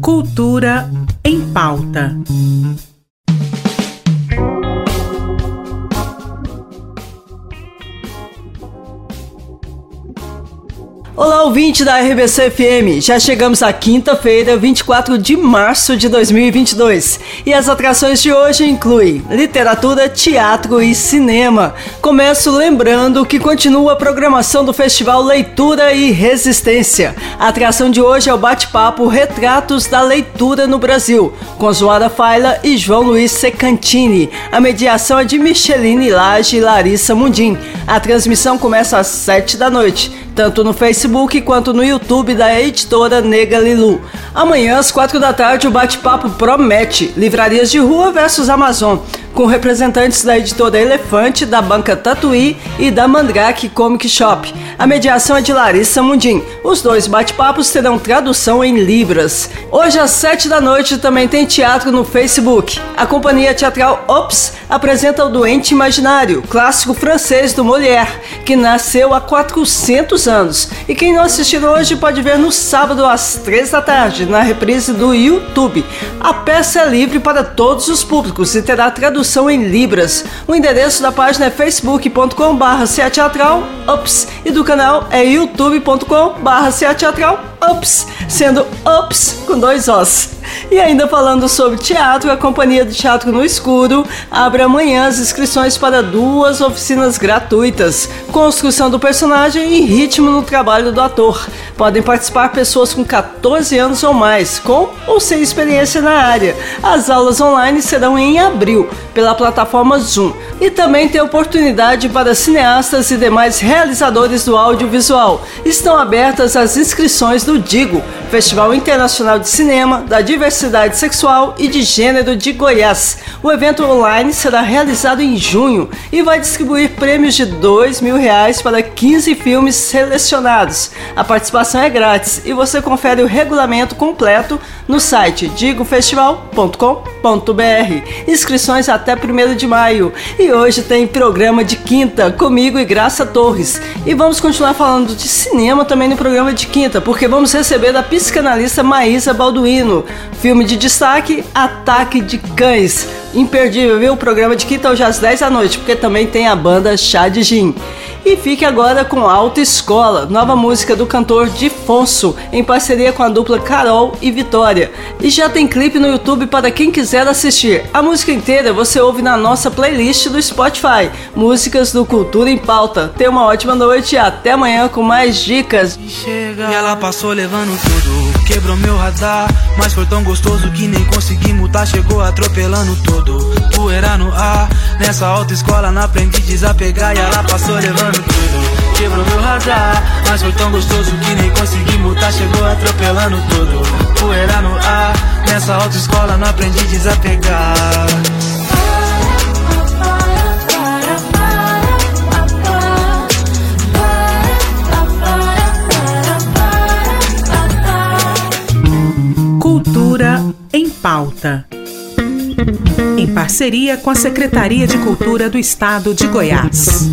Cultura em pauta. Olá, ouvinte da RBC FM. Já chegamos à quinta-feira, 24 de março de 2022. E as atrações de hoje incluem literatura, teatro e cinema. Começo lembrando que continua a programação do Festival Leitura e Resistência. A atração de hoje é o bate-papo Retratos da Leitura no Brasil, com Zoara Faila e João Luiz Secantini. A mediação é de Micheline Lage e Larissa Mundim. A transmissão começa às 7 da noite tanto no Facebook quanto no YouTube da editora Nega Lilu. Amanhã, às quatro da tarde, o bate-papo promete Livrarias de Rua versus Amazon com representantes da editora Elefante, da banca Tatuí e da Mandrake Comic Shop. A mediação é de Larissa Mundim. Os dois bate-papos terão tradução em Libras. Hoje às sete da noite também tem teatro no Facebook. A companhia teatral Ops apresenta o Doente Imaginário, clássico francês do Molière, que nasceu há 400 anos. E quem não assistiu hoje pode ver no sábado às três da tarde, na reprise do YouTube. A peça é livre para todos os públicos e terá tradução tradução em Libras. O endereço da página é facebook.com.br teatral ups e do canal é youtube.com.br teatral ups, sendo ups com dois Os. E ainda falando sobre teatro, a Companhia de Teatro no Escuro abre amanhã as inscrições para duas oficinas gratuitas: construção do personagem e ritmo no trabalho do ator. Podem participar pessoas com 14 anos ou mais, com ou sem experiência na área. As aulas online serão em abril pela plataforma Zoom e também tem oportunidade para cineastas e demais realizadores do audiovisual. Estão abertas as inscrições do Digo, Festival Internacional de Cinema da Diversidade Sexual e de Gênero de Goiás. O evento online será realizado em junho e vai distribuir prêmios de dois mil reais para 15 filmes selecionados. A participação é grátis e você confere o regulamento completo no site digofestival.com.br. Inscrições até 1 de maio. E hoje tem programa de quinta comigo e Graça Torres. E vamos continuar falando de cinema também no programa de quinta, porque vamos receber a psicanalista Maísa Balduino. Filme de destaque: Ataque de Cães. Imperdível, viu? O programa de quinta hoje às 10 da noite, porque também tem a banda Chá de Gin. E fique agora com Alta Escola, nova música do cantor Difonso, em parceria com a dupla Carol e Vitória. E já tem clipe no YouTube para quem quiser assistir. A música inteira você ouve na nossa playlist do Spotify, Músicas do Cultura em Pauta. Tenha uma ótima noite e até amanhã com mais dicas. Chega. E ela passou levando tudo, quebrou meu radar, mas foi tão gostoso que nem consegui mutar, chegou atropelando no ar, nessa não aprendi desapegar e ela passou levando tudo Quebrou meu radar Mas foi tão gostoso que nem consegui mutar Chegou atropelando tudo Poeira no ar Nessa autoescola não aprendi desapegar Cultura em pauta. Em parceria com a Secretaria de Cultura do Estado de Goiás.